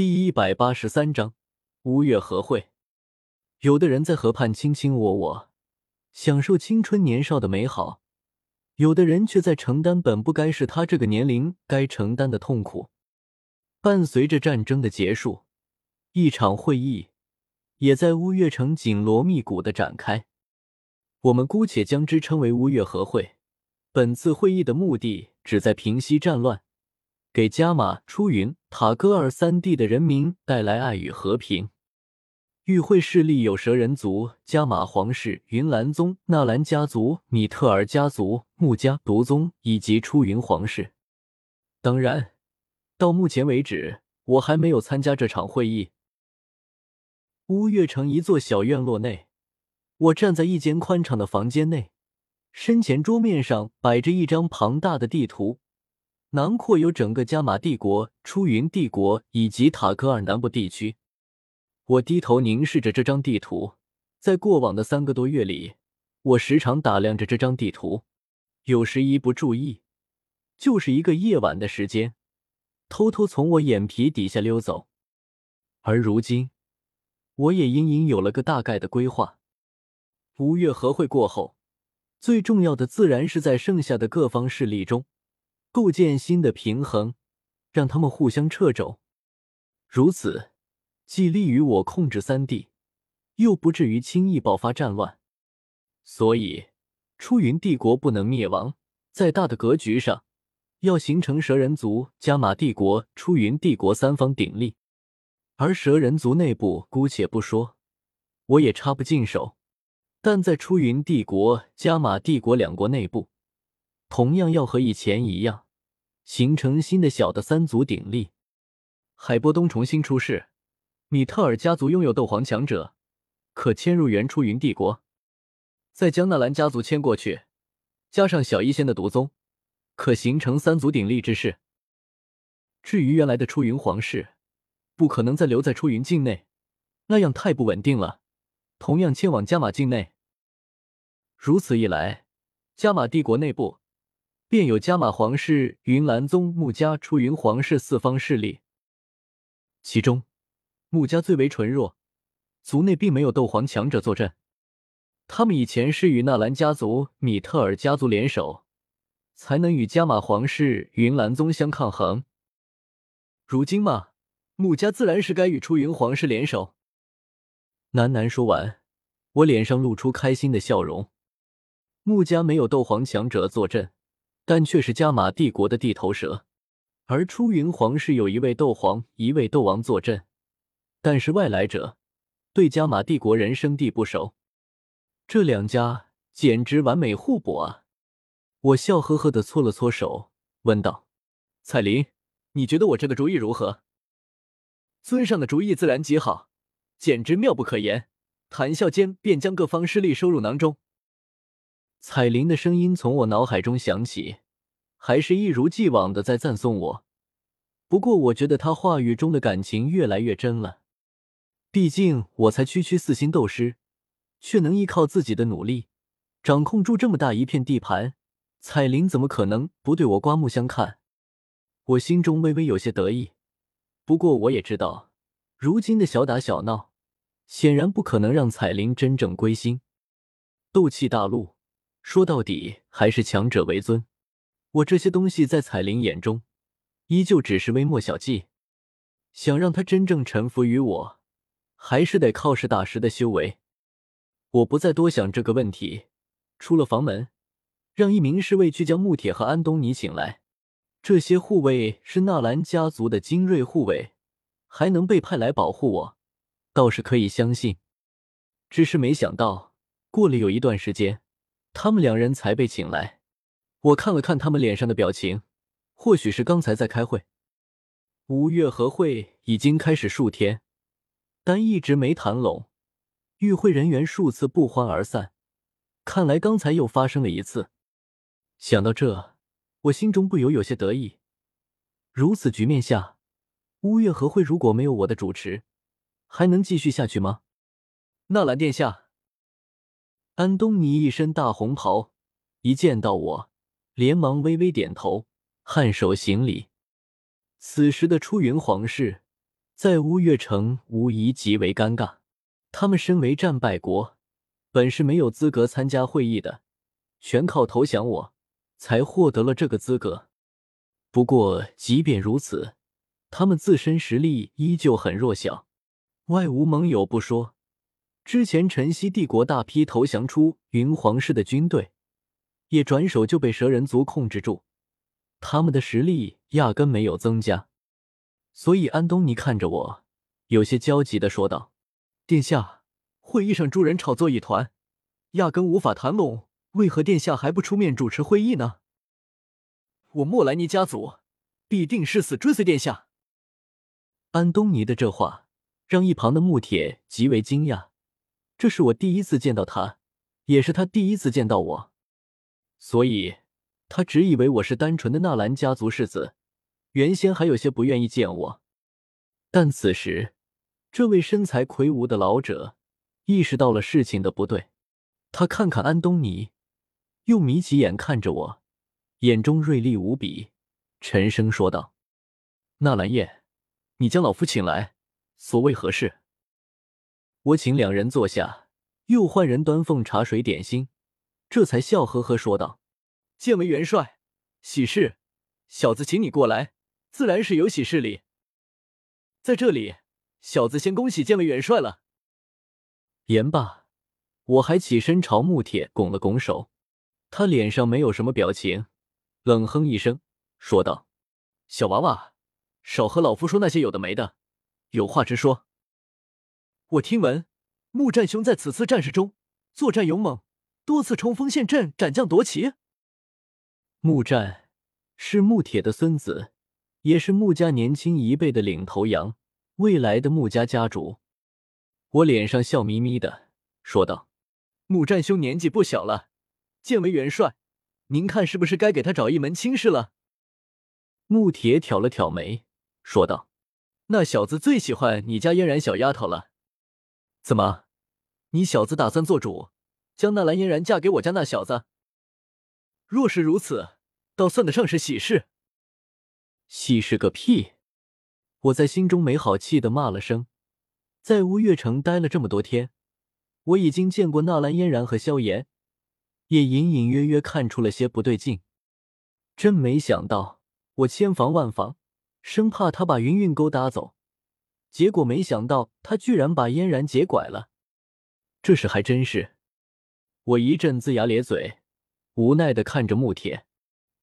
第一百八十三章乌月和会。有的人在河畔卿卿我我，享受青春年少的美好；有的人却在承担本不该是他这个年龄该承担的痛苦。伴随着战争的结束，一场会议也在乌月城紧锣密鼓的展开。我们姑且将之称为乌月和会。本次会议的目的旨在平息战乱。给加玛、出云、塔戈尔三地的人民带来爱与和平。与会势力有蛇人族、加玛皇室、云兰宗、纳兰家族、米特尔家族、穆家独宗以及出云皇室。当然，到目前为止，我还没有参加这场会议。乌月城一座小院落内，我站在一间宽敞的房间内，身前桌面上摆着一张庞大的地图。囊括有整个加玛帝国、出云帝国以及塔戈尔南部地区。我低头凝视着这张地图，在过往的三个多月里，我时常打量着这张地图，有时一不注意，就是一个夜晚的时间，偷偷从我眼皮底下溜走。而如今，我也隐隐有了个大概的规划。吴越和会过后，最重要的自然是在剩下的各方势力中。构建新的平衡，让他们互相掣肘，如此既利于我控制三地，又不至于轻易爆发战乱。所以，出云帝国不能灭亡，在大的格局上，要形成蛇人族、加玛帝国、出云帝国三方鼎立。而蛇人族内部姑且不说，我也插不进手，但在出云帝国、加玛帝国两国内部。同样要和以前一样，形成新的小的三足鼎立。海波东重新出世，米特尔家族拥有斗皇强者，可迁入原初云帝国。再将纳兰家族迁过去，加上小一仙的独宗，可形成三足鼎立之势。至于原来的出云皇室，不可能再留在出云境内，那样太不稳定了。同样迁往加玛境内。如此一来，加玛帝国内部。便有加玛皇室、云岚宗、穆家、出云皇室四方势力，其中穆家最为纯弱，族内并没有斗皇强者坐镇。他们以前是与纳兰家族、米特尔家族联手，才能与加玛皇室、云岚宗相抗衡。如今嘛，穆家自然是该与出云皇室联手。喃喃说完，我脸上露出开心的笑容。穆家没有斗皇强者坐镇。但却是加玛帝国的地头蛇，而出云皇室有一位斗皇，一位斗王坐镇，但是外来者对加玛帝国人生地不熟，这两家简直完美互补啊！我笑呵呵的搓了搓手，问道：“彩铃，你觉得我这个主意如何？”尊上的主意自然极好，简直妙不可言。谈笑间，便将各方势力收入囊中。彩铃的声音从我脑海中响起，还是一如既往的在赞颂我。不过，我觉得他话语中的感情越来越真了。毕竟，我才区区四星斗师，却能依靠自己的努力，掌控住这么大一片地盘。彩铃怎么可能不对我刮目相看？我心中微微有些得意。不过，我也知道，如今的小打小闹，显然不可能让彩铃真正归心。斗气大陆。说到底还是强者为尊，我这些东西在彩铃眼中依旧只是微末小计。想让他真正臣服于我，还是得靠实打实的修为。我不再多想这个问题，出了房门，让一名侍卫去将穆铁和安东尼请来。这些护卫是纳兰家族的精锐护卫，还能被派来保护我，倒是可以相信。只是没想到，过了有一段时间。他们两人才被请来，我看了看他们脸上的表情，或许是刚才在开会。吴越和会已经开始数天，但一直没谈拢，与会人员数次不欢而散，看来刚才又发生了一次。想到这，我心中不由有些得意。如此局面下，乌越和会如果没有我的主持，还能继续下去吗？纳兰殿下。安东尼一身大红袍，一见到我，连忙微微点头，颔首行礼。此时的出云皇室在乌月城无疑极为尴尬。他们身为战败国，本是没有资格参加会议的，全靠投降我才获得了这个资格。不过，即便如此，他们自身实力依旧很弱小，外无盟友不说，之前晨曦帝国大批投降出云皇室的军队，也转手就被蛇人族控制住，他们的实力压根没有增加。所以，安东尼看着我，有些焦急的说道：“殿下，会议上诸人炒作一团，压根无法谈拢，为何殿下还不出面主持会议呢？”我莫莱尼家族必定誓死追随殿下。安东尼的这话让一旁的穆铁极为惊讶，这是我第一次见到他，也是他第一次见到我，所以他只以为我是单纯的纳兰家族世子，原先还有些不愿意见我。但此时，这位身材魁梧的老者意识到了事情的不对，他看看安东尼，又眯起眼看着我。眼中锐利无比，沉声说道：“纳兰叶，你将老夫请来，所谓何事？”我请两人坐下，又换人端奉茶水点心，这才笑呵呵说道：“建为元帅，喜事，小子请你过来，自然是有喜事礼。在这里，小子先恭喜建为元帅了。”言罢，我还起身朝穆铁拱了拱手，他脸上没有什么表情。冷哼一声，说道：“小娃娃，少和老夫说那些有的没的，有话直说。我听闻木战兄在此次战事中作战勇猛，多次冲锋陷阵，斩将夺旗。木战是木铁的孙子，也是穆家年轻一辈的领头羊，未来的穆家家主。”我脸上笑眯眯的说道：“木战兄年纪不小了，见为元帅。”您看，是不是该给他找一门亲事了？穆铁挑了挑眉，说道：“那小子最喜欢你家嫣然小丫头了。怎么，你小子打算做主，将那蓝嫣然嫁给我家那小子？若是如此，倒算得上是喜事。喜事个屁！”我在心中没好气的骂了声。在乌月城待了这么多天，我已经见过纳兰嫣然和萧炎。也隐隐约约看出了些不对劲，真没想到，我千防万防，生怕他把云云勾搭走，结果没想到他居然把嫣然姐拐了。这事还真是，我一阵龇牙咧嘴，无奈的看着穆铁，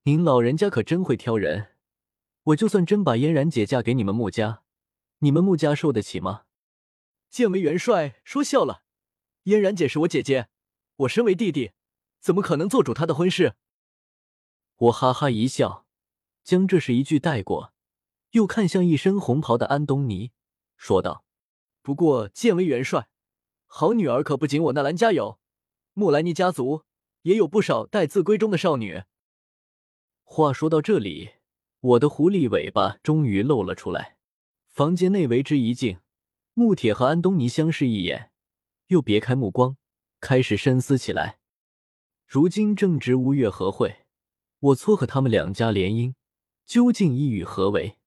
您老人家可真会挑人。我就算真把嫣然姐嫁给你们穆家，你们穆家受得起吗？剑为元帅说笑了，嫣然姐是我姐姐，我身为弟弟。怎么可能做主她的婚事？我哈哈一笑，将这是一句带过，又看向一身红袍的安东尼，说道：“不过剑为元帅，好女儿可不仅我纳兰家有，穆兰妮家族也有不少待字闺中的少女。”话说到这里，我的狐狸尾巴终于露了出来。房间内为之一静，穆铁和安东尼相视一眼，又别开目光，开始深思起来。如今正值乌月和会，我撮合他们两家联姻，究竟意欲何为？